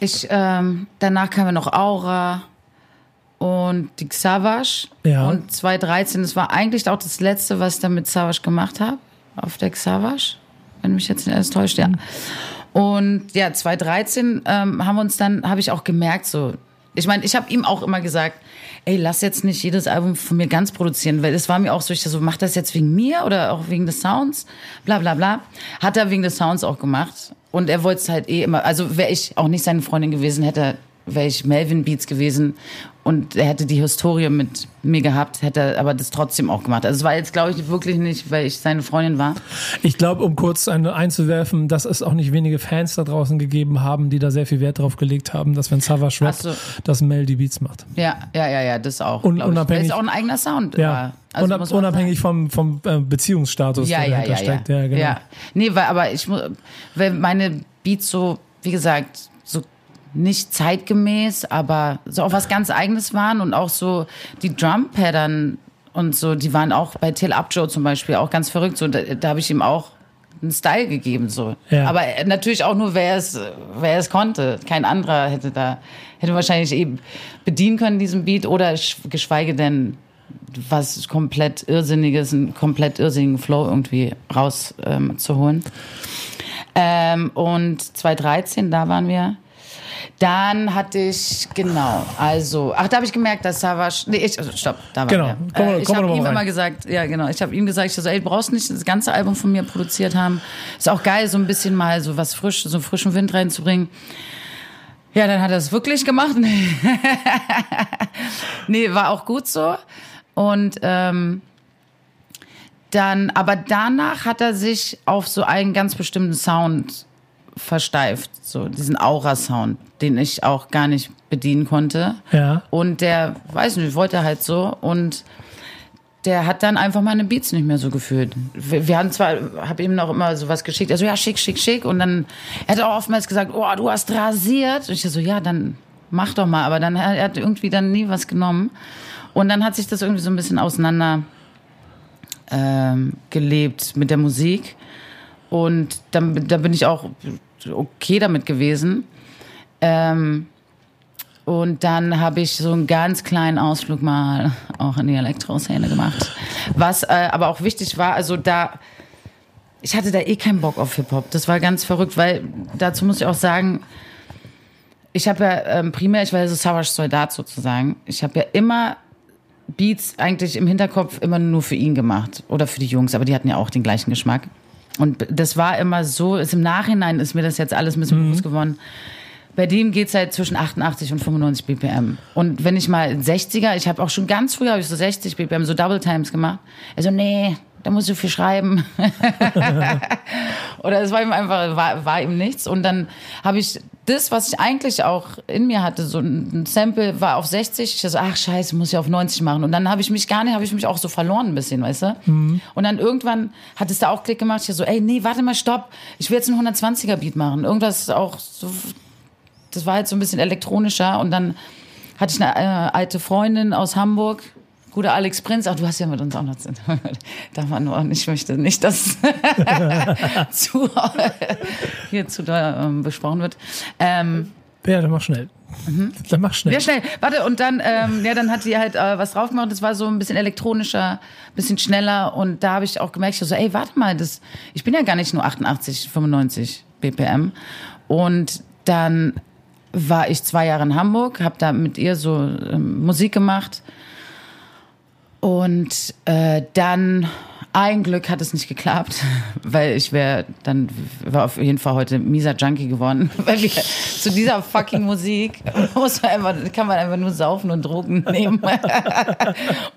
ich, ähm, danach kam ja noch Aura und die Xavash. Ja. Und 2013, das war eigentlich auch das Letzte, was ich dann mit Xavash gemacht habe, auf der Xavash, wenn mich jetzt nicht alles täuscht, ja. Und ja, 2013 ähm, haben wir uns dann, habe ich auch gemerkt, so, ich meine, ich habe ihm auch immer gesagt, ey, lass jetzt nicht jedes Album von mir ganz produzieren, weil es war mir auch so, ich so, mach das jetzt wegen mir oder auch wegen des Sounds, bla bla bla. Hat er wegen des Sounds auch gemacht. Und er wollte es halt eh immer, also wäre ich auch nicht seine Freundin gewesen, hätte wäre ich Melvin Beats gewesen und er hätte die Historie mit mir gehabt, hätte er aber das trotzdem auch gemacht. Also es war jetzt, glaube ich, wirklich nicht, weil ich seine Freundin war. Ich glaube, um kurz eine einzuwerfen, dass es auch nicht wenige Fans da draußen gegeben haben, die da sehr viel Wert drauf gelegt haben, dass wenn Savage rappt, so. dass Mel die Beats macht. Ja, ja, ja, ja, das auch. Und glaub ich. unabhängig- Weil es auch ein eigener Sound Ja. Also Unab unabhängig vom, vom äh, Beziehungsstatus, ja, der ja, dahinter ja, steckt. ja. Ja, genau. ja. Nee, weil, aber ich muss, weil meine Beats so, wie gesagt, nicht zeitgemäß, aber so auch was ganz Eigenes waren und auch so die Drum-Pattern und so, die waren auch bei Till Upjoe zum Beispiel auch ganz verrückt. So, da, da habe ich ihm auch einen Style gegeben, so. Ja. Aber natürlich auch nur, wer es, wer es konnte. Kein anderer hätte da, hätte wahrscheinlich eben bedienen können, diesen Beat, oder sch- geschweige denn was komplett Irrsinniges, einen komplett irrsinnigen Flow irgendwie rauszuholen. Ähm, zu holen. ähm, und 2013, da waren wir. Dann hatte ich, genau, also, ach, da habe ich gemerkt, dass Savage, nee, ich, also, stopp, da war Genau, wir- Äh, ich habe ihm rein. immer gesagt, ja, genau, ich habe ihm gesagt, ich so, ey, du brauchst nicht das ganze Album von mir produziert haben. Ist auch geil, so ein bisschen mal so was frisch, so einen frischen Wind reinzubringen. Ja, dann hat er es wirklich gemacht. (laughs) nee, war auch gut so. Und ähm, dann, aber danach hat er sich auf so einen ganz bestimmten Sound versteift, so diesen Aura-Sound, den ich auch gar nicht bedienen konnte. Ja. Und der, weiß nicht, wollte halt so und der hat dann einfach meine Beats nicht mehr so gefühlt. Wir, wir haben zwar, habe ihm noch immer sowas geschickt, also ja, schick, schick, schick. Und dann er hat er auch oftmals gesagt, oh, du hast rasiert. Und ich so, ja, dann mach doch mal. Aber dann er hat irgendwie dann nie was genommen. Und dann hat sich das irgendwie so ein bisschen auseinander ähm, gelebt mit der Musik. Und dann, da bin ich auch okay damit gewesen. Ähm, und dann habe ich so einen ganz kleinen Ausflug mal auch in die Elektroszene gemacht. Was äh, aber auch wichtig war, also da, ich hatte da eh keinen Bock auf Hip-Hop. Das war ganz verrückt, weil dazu muss ich auch sagen, ich habe ja ähm, primär, ich war ja so Savage Soldat sozusagen. Ich habe ja immer Beats eigentlich im Hinterkopf immer nur für ihn gemacht oder für die Jungs, aber die hatten ja auch den gleichen Geschmack. Und das war immer so, ist im Nachhinein ist mir das jetzt alles ein bisschen bewusst geworden. Bei dem geht's halt zwischen 88 und 95 BPM. Und wenn ich mal 60er, ich habe auch schon ganz früh habe ich so 60 BPM, so Double Times gemacht. Also nee, da musst du viel schreiben. (laughs) (laughs) Oder es war ihm einfach, war, war ihm nichts. Und dann habe ich das, was ich eigentlich auch in mir hatte, so ein Sample war auf 60. Ich so, ach scheiße, muss ich auf 90 machen. Und dann habe ich mich gar nicht, habe ich mich auch so verloren ein bisschen, weißt du? Und dann irgendwann hat es da auch Klick gemacht. Ich so, ey, nee, warte mal, stopp. Ich will jetzt einen 120er Beat machen. Irgendwas auch so, das war halt so ein bisschen elektronischer. Und dann hatte ich eine äh, alte Freundin aus Hamburg, guter Alex Prinz. Ach, du hast ja mit uns auch noch zu (laughs) Darf man nur, ich möchte nicht, dass (laughs) zu, (laughs) hier zu da ähm, besprochen wird. Ähm, Ja, dann mach schnell. Dann mach schnell. ja, schnell. Warte, und dann, ähm, ja, dann hat die halt äh, was drauf gemacht. Das war so ein bisschen elektronischer, bisschen schneller. Und da habe ich auch gemerkt, ich so, ey, warte mal, das, ich bin ja gar nicht nur 88, 95 BPM. Und dann war ich zwei Jahre in Hamburg, habe da mit ihr so ähm, Musik gemacht. Und äh, dann, ein Glück hat es nicht geklappt, (laughs) weil ich wäre dann, war auf jeden Fall heute mieser Junkie geworden, (laughs) weil wir zu dieser fucking Musik muss man einfach, kann man einfach nur saufen und Drogen (laughs) nehmen.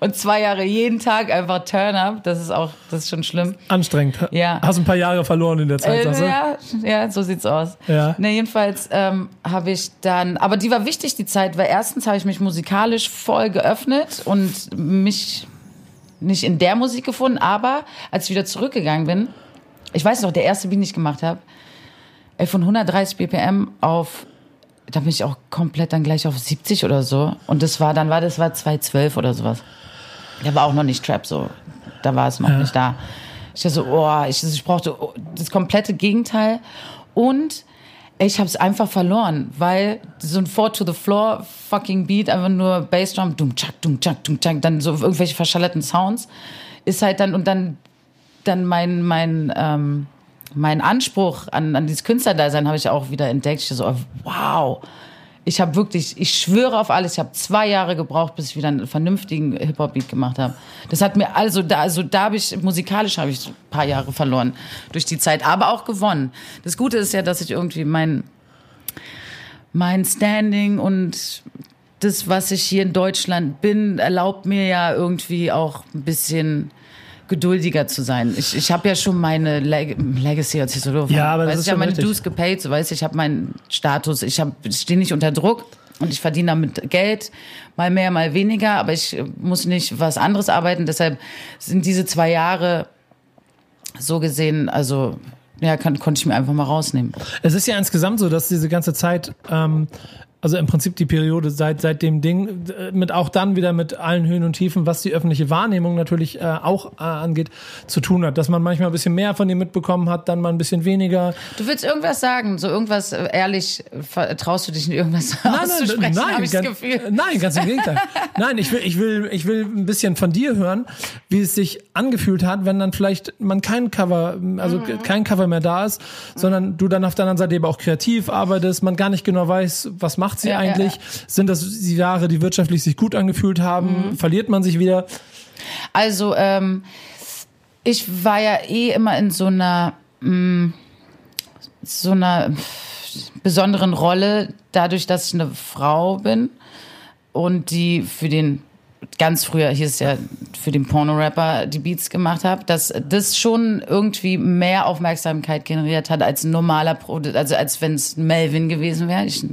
und zwei Jahre jeden Tag einfach Turn-Up, das ist auch, das ist schon schlimm. Anstrengend. Ja. Hast ein paar Jahre verloren in der Zeit, Äh, du? ja, ja, so sieht's aus. Ja. Ne, jedenfalls ähm, habe ich dann, aber die war wichtig, die Zeit, weil erstens habe ich mich musikalisch voll geöffnet und mich nicht in der Musik gefunden, aber als ich wieder zurückgegangen bin, ich weiß noch, der erste Beat, den ich gemacht habe, von 130 BPM auf, da bin ich auch komplett dann gleich auf 70 oder so. Und das war, dann war das war 212 oder sowas. Der war auch noch nicht Trap so. Da war es noch nicht da. Ich dachte so, oh, ich, ich brauchte das komplette Gegenteil. Und ich habe es einfach verloren, weil so ein Four to the Floor fucking Beat, einfach nur Bassdrum, dum tschak, dum tschak, dum tschak, dann so irgendwelche verschallerten Sounds, ist halt dann, und dann, dann mein, mein, ähm, mein Anspruch an, an dieses Künstlerdasein habe ich auch wieder entdeckt. Ich so, wow, ich habe wirklich, ich schwöre auf alles, ich habe zwei Jahre gebraucht, bis ich wieder einen vernünftigen Hip-Hop-Beat gemacht habe. Das hat mir, also da, also da habe ich, musikalisch habe ich ein paar Jahre verloren durch die Zeit, aber auch gewonnen. Das Gute ist ja, dass ich irgendwie mein, mein Standing und das, was ich hier in Deutschland bin, erlaubt mir ja irgendwie auch ein bisschen geduldiger zu sein. Ich, ich habe ja schon meine Leg Legacy, als ich so doof Ja, aber das weißt, ist ich habe meine. Dues gepaid, so weißt, ich habe meinen Status, ich habe ich stehe nicht unter Druck und ich verdiene damit Geld, mal mehr, mal weniger, aber ich muss nicht was anderes arbeiten. Deshalb sind diese zwei Jahre so gesehen, also ja, kann, konnte ich mir einfach mal rausnehmen. Es ist ja insgesamt so, dass diese ganze Zeit, ähm, also im Prinzip die Periode seit, seit dem Ding, äh, mit auch dann wieder mit allen Höhen und Tiefen, was die öffentliche Wahrnehmung natürlich äh, auch äh, angeht, zu tun hat. Dass man manchmal ein bisschen mehr von dem mitbekommen hat, dann mal ein bisschen weniger. Du willst irgendwas sagen, so irgendwas äh, ehrlich, traust du dich nicht irgendwas Nein, auszusprechen, nein, habe ich das ganz, Gefühl. nein, ganz im Gegenteil. nein, ich will, ich will, ich will ein bisschen von dir hören, wie es sich angefühlt hat, wenn dann vielleicht man kein Cover, also Mhm. kein Cover mehr da ist, sondern du dann auf der anderen Seite eben auch kreativ arbeitest, man gar nicht genau weiß, was macht sie Ja, eigentlich? ja. Sind das die Jahre, die wirtschaftlich sich gut angefühlt haben? Mhm. Verliert man sich wieder? Also, ähm, ich war ja eh immer in so einer, mh, so einer besonderen Rolle, dadurch, dass ich eine Frau bin und die für den ganz früher hieß es ja für den Porno-Rapper die Beats gemacht habe, dass das schon irgendwie mehr Aufmerksamkeit generiert hat als ein normaler Produkt, also als wenn es Melvin gewesen wäre. Ich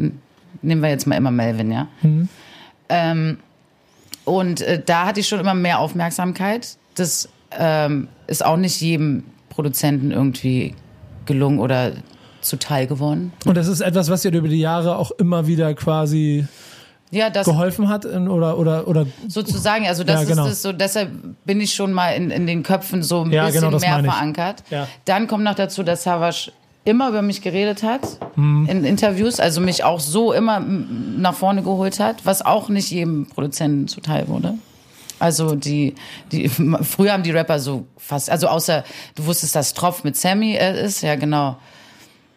nehmen wir jetzt mal immer Melvin, ja. Ähm, und äh, da hatte ich schon immer mehr Aufmerksamkeit. Das ähm, ist auch nicht jedem Produzenten irgendwie gelungen oder zuteil geworden. Und das ist etwas, was dir über die Jahre auch immer wieder quasi Ja, das geholfen hat in, oder oder oder sozusagen, also das Ja, genau. ist es so, deshalb bin ich schon mal in, in den Köpfen so ein Ja, bisschen genau, das mehr verankert. Dann kommt noch dazu, dass Savage immer über mich geredet hat Mhm. in Interviews, also mich auch so immer nach vorne geholt hat, was auch nicht jedem Produzenten zuteil wurde. Also die, die (laughs) früher haben die Rapper so fast, also außer du wusstest, dass Tropf mit Sammy äh, ist, ja genau.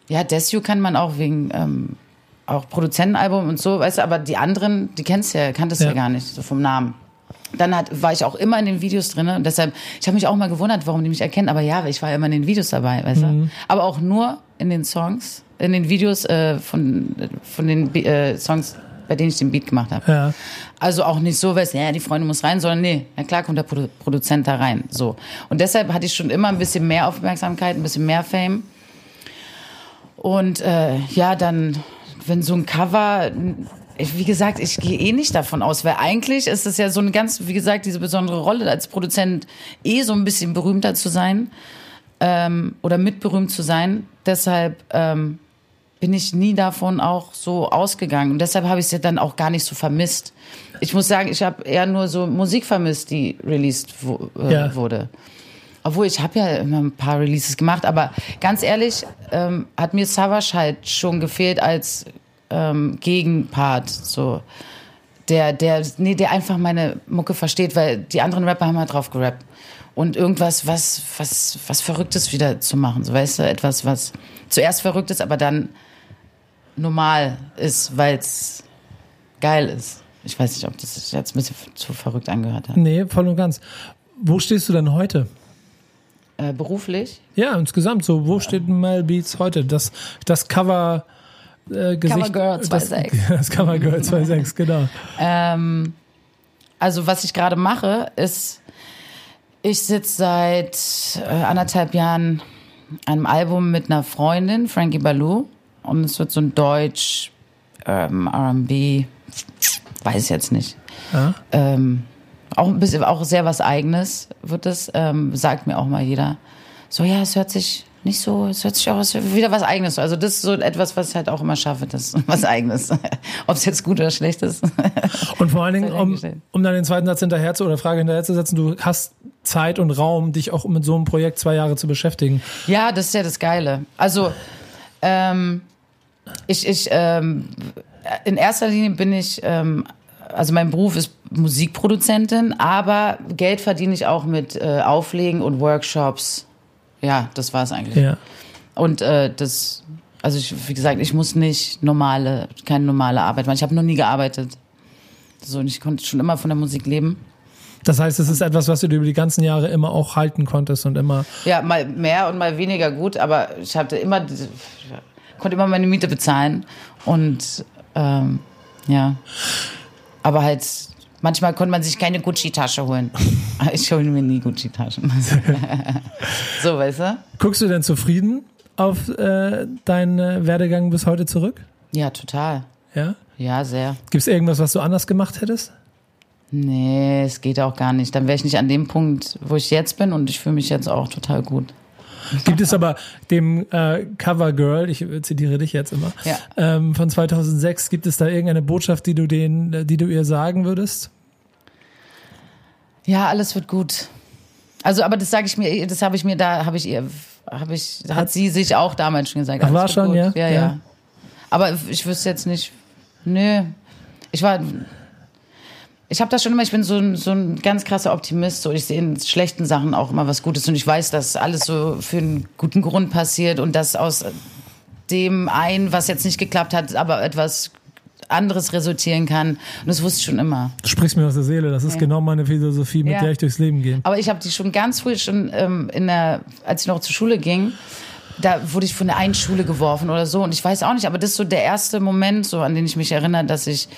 Ja, Desu kann man auch wegen ähm, auch Produzentenalbum und so, weißt du, aber die anderen, die kennst ja, kanntest ja. Ja. gar nicht, so vom Namen. Dann hat, war ich auch immer in den Videos drin und deshalb, ich habe mich auch mal gewundert, warum die mich erkennen, aber ja, ich war immer in den Videos dabei, weißt du. Aber auch nur in den Songs, in den Videos äh, von, von den äh, Songs, bei denen ich den Beat gemacht habe. ja. Also auch nicht so, weißt du, ja, die Freundin muss rein, sondern nee, na klar kommt der Produ Produzent da rein. So. Und deshalb hatte ich schon immer ein bisschen mehr Aufmerksamkeit, ein bisschen mehr Fame. Und äh, ja, dann, wenn so ein Cover, ich, wie gesagt, ich gehe eh nicht davon aus, weil eigentlich ist es ja so eine ganz, wie gesagt, diese besondere Rolle als Produzent eh so ein bisschen berühmter zu sein ähm, oder mitberühmt zu sein. Deshalb ähm, bin ich nie davon auch so ausgegangen. Und deshalb habe ich es ja dann auch gar nicht so vermisst. Ich muss sagen, ich habe eher nur so Musik vermisst, die released wo, äh, Ja. wurde. Obwohl, ich habe ja immer ein paar Releases gemacht, aber ganz ehrlich, ähm, hat mir Savage halt schon gefehlt als ähm, Gegenpart, so. Der, der, nee, der einfach meine Mucke versteht, weil die anderen Rapper haben halt drauf gerappt. Und irgendwas, was, was, was Verrücktes wieder zu machen, so weißt du, etwas, was zuerst verrückt ist, aber dann normal ist, weil es geil ist. Ich weiß nicht, ob das jetzt ein bisschen zu verrückt angehört hat. Nee, voll und ganz. Wo stehst du denn heute? Äh, beruflich? Ja, insgesamt so. Wo steht Mel Beats heute? Das, das Cover äh, Gesicht. Covergirl das, 2.6. (laughs) das Covergirl 2.6, (laughs) genau. Ähm, also was ich gerade mache, ist, ich sitze seit äh, anderthalb Jahren an einem Album mit einer Freundin, Frankie Baloo. Und es wird so ein Deutsch, ähm, R&B, weiß ich jetzt nicht. Ja. Ähm, auch ein bisschen, auch sehr was Eigenes wird es, ähm, sagt mir auch mal jeder. So, ja, es hört sich nicht so, es hört sich auch wird wieder was Eigenes. Also das ist so etwas, was ich halt auch immer schaffe, das was Eigenes. (laughs) Ob es jetzt gut oder schlecht ist. Und vor allen (laughs) Dingen, um, um dann den zweiten Satz hinterher zu oder Frage hinterher zu setzen, du hast Zeit und Raum, dich auch mit so einem Projekt zwei Jahre zu beschäftigen. Ja, das ist ja das Geile. Also, ähm, ich, ich, ähm, in erster Linie bin ich, ähm, also mein Beruf ist Musikproduzentin, aber Geld verdiene ich auch mit äh, Auflegen und Workshops. Ja, das war es eigentlich. Ja. Und äh, das, also ich, wie gesagt, ich muss nicht normale, keine normale Arbeit machen. Ich habe noch nie gearbeitet. So, und ich konnte schon immer von der Musik leben. Das heißt, es ist etwas, was du über die ganzen Jahre immer auch halten konntest und immer. Ja, mal mehr und mal weniger gut, aber ich hatte immer, konnte immer meine Miete bezahlen und ähm, ja. Aber halt, manchmal konnte man sich keine Gucci-Tasche holen. (laughs) Ich hole mir nie Gucci-Taschen. (laughs) so, weißt du? Guckst du denn zufrieden auf äh, deinen Werdegang bis heute zurück? Ja, total. Ja? Ja, sehr. Gibt es irgendwas, was du anders gemacht hättest? Nee, es geht auch gar nicht. Dann wäre ich nicht an dem Punkt, wo ich jetzt bin und ich fühle mich jetzt auch total gut. Gibt es aber dem äh, Cover Girl, ich zitiere dich jetzt immer, Ja. ähm, von 2006, gibt es da irgendeine Botschaft, die du den, die du ihr sagen würdest? Ja, alles wird gut. Also, aber das sage ich mir, das habe ich mir da, habe ich ihr, habe ich, hat sie sich auch damals schon gesagt. Ach, war schon, gut. ja? ja? Ja. Ja, Aber ich wüsste jetzt nicht, nö. Ich war, ich habe das schon immer, ich bin so ein, so ein ganz krasser Optimist. So, ich sehe in schlechten Sachen auch immer was Gutes und ich weiß, dass alles so für einen guten Grund passiert und dass aus dem ein, was jetzt nicht geklappt hat, aber etwas anderes resultieren kann. Und das wusste ich schon immer. Du sprichst mir aus der Seele, das ist genau meine Philosophie, mit Ja. der ich durchs Leben gehe. Aber ich habe die schon ganz früh, schon ähm, in der, als ich noch zur Schule ging, da wurde ich von der einen Schule geworfen oder so. Und ich weiß auch nicht, aber das ist so der erste Moment, so an den ich mich erinnere, dass ich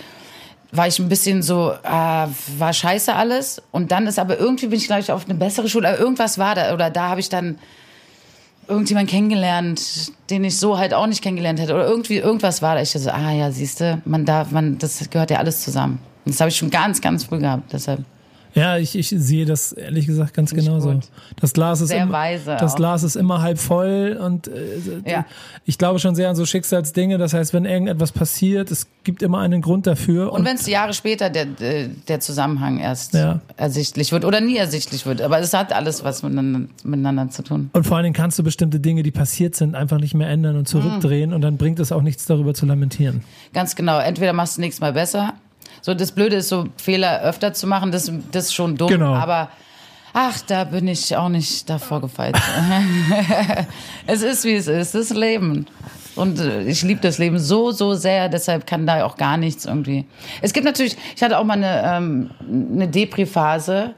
war ich ein bisschen so, äh, war scheiße alles. Und dann ist aber irgendwie bin ich, glaube ich, auf eine bessere Schule. Aber irgendwas war da. Oder da habe ich dann irgendjemand kennengelernt, den ich so halt auch nicht kennengelernt hätte. Oder irgendwie irgendwas war da. Ich so, ah ja, siehste, man darf, man, das gehört ja alles zusammen. Das habe ich schon ganz, ganz früh gehabt. Deshalb. Ja, ich, ich sehe das ehrlich gesagt ganz genauso. gut. Das Glas ist Sehr immer, weise das auch. Glas ist immer halb voll und äh, Ja. ich glaube schon sehr an so Schicksalsdinge. Das heißt, wenn irgendetwas passiert, es gibt immer einen Grund dafür. Und wenn es Jahre später der, der der Zusammenhang erst Ja. ersichtlich wird oder nie ersichtlich wird. Aber es hat alles was miteinander, miteinander zu tun. Und vor allen Dingen kannst du bestimmte Dinge, die passiert sind, einfach nicht mehr ändern und zurückdrehen Mhm. und dann bringt es auch nichts darüber zu lamentieren. Ganz genau. Entweder machst du nächstes Mal besser. So, das Blöde ist, so Fehler öfter zu machen, das, das ist schon dumm. Genau. Aber ach, da bin ich auch nicht davor gefeit. (laughs) es ist, wie es ist. Das ist Leben. Und äh, ich liebe das Leben so, so sehr, deshalb kann da auch gar nichts irgendwie. Es gibt natürlich, ich hatte auch mal eine, ähm, eine Depri-Phase,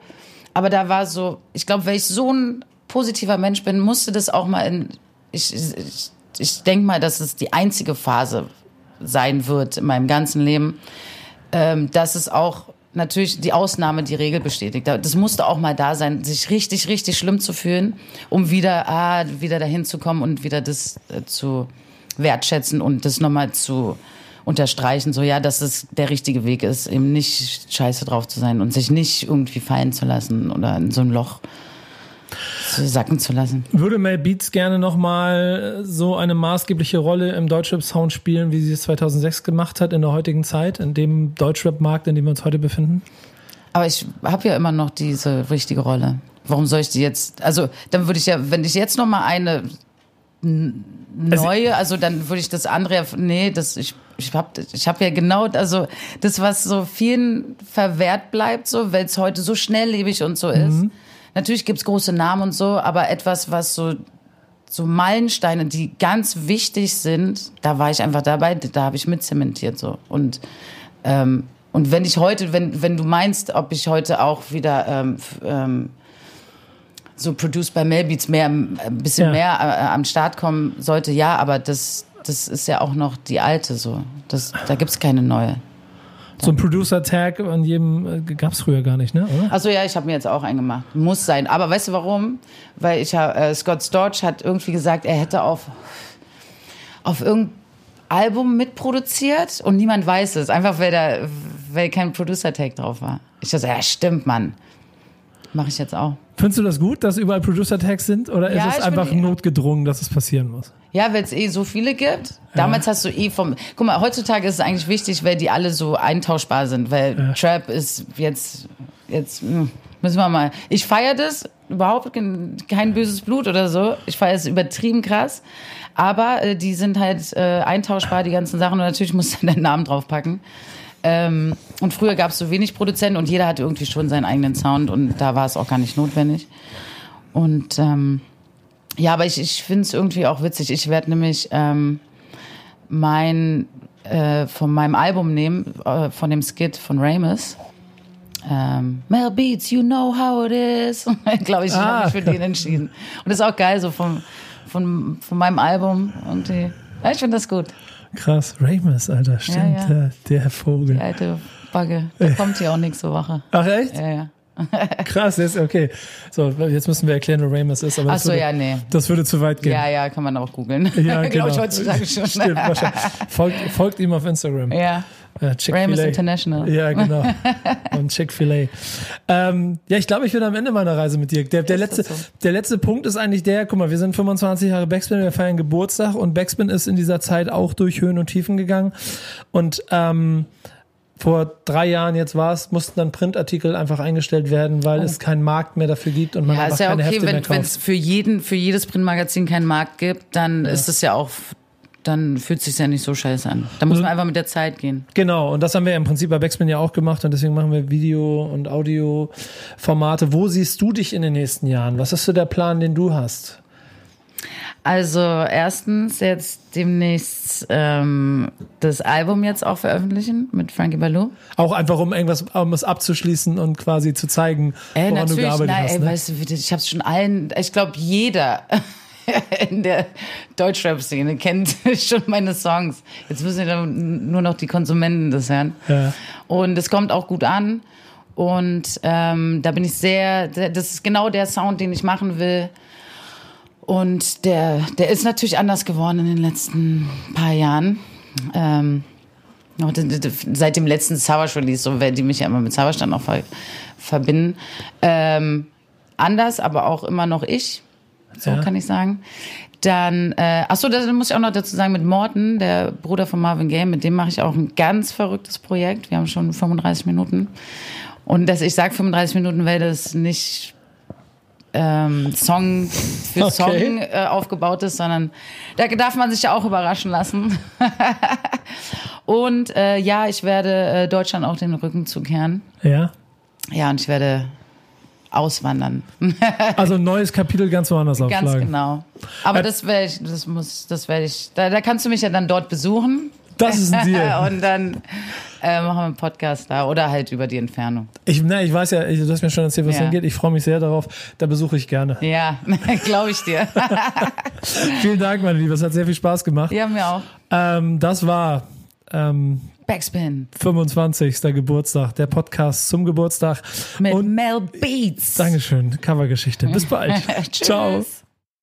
aber da war so, ich glaube, weil ich so ein positiver Mensch bin, musste das auch mal in, ich, ich, ich denke mal, dass es die einzige Phase sein wird in meinem ganzen Leben, ähm, dass es auch natürlich die Ausnahme die Regel bestätigt. Das musste auch mal da sein, sich richtig, richtig schlimm zu fühlen, um wieder, ah, wieder dahin zu kommen und wieder das äh, zu wertschätzen und das nochmal zu unterstreichen, so ja, dass es der richtige Weg ist, eben nicht scheiße drauf zu sein und sich nicht irgendwie fallen zu lassen oder in so ein Loch sacken zu lassen. Würde Mel Beats gerne nochmal so eine maßgebliche Rolle im Deutschrap-Sound spielen, wie sie es 2006 gemacht hat in der heutigen Zeit, in dem Deutschrap-Markt, in dem wir uns heute befinden? Aber ich habe ja immer noch diese richtige Rolle. Warum soll ich die jetzt? Also dann würde ich ja, wenn ich jetzt noch mal eine n- neue, also dann würde ich das andere, ja- nee, das ich ich habe ich hab ja genau, also das was so vielen verwehrt bleibt, so weil es heute so schnelllebig und so ist. Natürlich gibt's große Namen und so, aber etwas, was so so Meilensteine, die ganz wichtig sind, da war ich einfach dabei, da habe ich mitzementiert so und ähm, und wenn ich heute, wenn wenn du meinst, ob ich heute auch wieder ähm, ähm, so produced by Melbeats mehr, ein bisschen Ja. mehr äh, am Start kommen sollte, ja, aber das das ist ja auch noch die alte so. Das, da gibt's keine neue. So ein Producer-Tag an jedem äh, gab es früher gar nicht, ne? Oder? Also ja, ich habe mir jetzt auch einen gemacht. Muss sein. Aber weißt du warum? Weil ich äh, Scott Storch hat irgendwie gesagt, er hätte auf auf irgendein Album mitproduziert und niemand weiß es. Einfach weil da weil kein Producer-Tag drauf war. Ich dachte, ja, stimmt, Mann. Mache ich jetzt auch. Findest du das gut, dass überall Producer-Tags sind? Oder Ja, ist es bin- einfach notgedrungen, dass es passieren muss? Ja, weil es eh so viele gibt. Damals hast du eh vom. Guck mal, heutzutage ist es eigentlich wichtig, weil die alle so eintauschbar sind, weil Trap ist jetzt jetzt hm, müssen wir mal. Ich feiere das überhaupt kein kein böses Blut oder so. Ich feiere es übertrieben krass, aber äh, die sind halt äh, eintauschbar die ganzen Sachen und natürlich musst du (laughs) deinen Namen draufpacken. Ähm, und früher gab es so wenig Produzenten und jeder hatte irgendwie schon seinen eigenen Sound und da war es auch gar nicht notwendig. Und ähm, ja, aber ich, ich finde es irgendwie auch witzig. Ich werde nämlich ähm, mein äh, von meinem Album nehmen, äh, von dem Skit von Ramus. Ähm, Mel Beats, you know how it is. (laughs) Glaube ich, ich Ah. habe mich für den entschieden. Und das ist auch geil, so vom, von, von meinem Album. Irgendwie. Ja, ich finde das gut. Krass, Ramus, Alter, stimmt, ja. Der, der Vogel. Die alte Bagge. Der kommt hier auch nächste Woche. Ach echt? Ja, ja. (laughs) Krass, jetzt, okay. So, jetzt müssen wir erklären, wer Ramus ist. Aber Ach so, würde, ja, nee. Das würde zu weit gehen. Ja, ja, kann man auch googeln. Ja, (laughs) genau. Glaube ich heutzutage schon. Stimmt, wahrscheinlich. Folgt, folgt ihm auf Instagram. Ja. Äh. Ramus International. Ja, genau. Und Chick-fil-A. Ähm, ja, ich glaube, ich bin am Ende meiner Reise mit dir. Der, der, letzte, so? der letzte Punkt ist eigentlich der, guck mal, wir sind 25 Jahre Backspin, wir feiern Geburtstag und Backspin ist in dieser Zeit auch durch Höhen und Tiefen gegangen. Und ähm, vor drei Jahren jetzt war es, mussten dann Printartikel einfach eingestellt werden, weil es keinen Markt mehr dafür gibt und man Oh. Ja, einfach ist ja keine okay, Hefte mehr wenn kauft. es für jeden, für jedes Printmagazin keinen Markt gibt, dann ist es ja auch, dann fühlt es sich ja nicht so scheiße an. Da muss man einfach mit der Zeit gehen. Genau, und das haben wir im Prinzip bei Backspin ja auch gemacht und deswegen machen wir Video- und Audio-Formate. Wo siehst du dich in den nächsten Jahren? Was ist so der Plan, den du hast? Also erstens jetzt demnächst ähm, das Album jetzt auch veröffentlichen mit Frankie Ballou. Auch einfach, um irgendwas um es abzuschließen und quasi zu zeigen, Ey, woran du gearbeitet nein, hast. ey, Ne? weißt du, ich habe schon allen, ich glaube jeder (laughs) in der Deutschrap-Szene kennt (laughs) schon meine Songs. Jetzt müssen ja nur noch die Konsumenten das hören. Ja. Und es kommt auch gut an. Und ähm, da bin ich sehr, das ist genau der Sound, den ich machen will. Und der, der ist natürlich anders geworden in den letzten paar Jahren. Ähm, seit dem letzten Release, so weil die mich ja immer mit dann auch ver verbinden. Ähm, anders, aber auch immer noch ich. So Ja. kann ich sagen. Dann, äh, ach so, das muss ich auch noch dazu sagen, mit Morten, der Bruder von Marvin Gaye, mit dem mache ich auch ein ganz verrücktes Projekt. Wir haben schon 35 Minuten. Und dass ich sage 35 Minuten, weil das nicht ähm, Song für Okay. Song äh, aufgebaut ist, sondern da darf man sich ja auch überraschen lassen. (laughs) und äh, ja, ich werde äh, Deutschland auch den Rücken zukehren. ja. Ja, und ich werde auswandern. (laughs) Also ein neues Kapitel ganz woanders Ganz aufschlagen. genau. Aber das werde ich, das muss, das werde ich, da, da kannst du mich ja dann dort besuchen. Das ist ein Deal. (laughs) und dann äh, machen wir einen Podcast da oder halt über die Entfernung. Ich, na, ich weiß ja, ich, du hast mir schon erzählt, was Ja. hingeht. Ich freue mich sehr darauf. Da besuche ich gerne. Ja, (laughs) glaube ich dir. (laughs) Vielen Dank, meine Liebe. Es hat sehr viel Spaß gemacht. Ja, mir auch. Ähm, das war ähm, Backspin 25. Geburtstag, der Podcast zum Geburtstag. mit Und Mel Beats. Dankeschön, Covergeschichte. Bis bald. Ciao.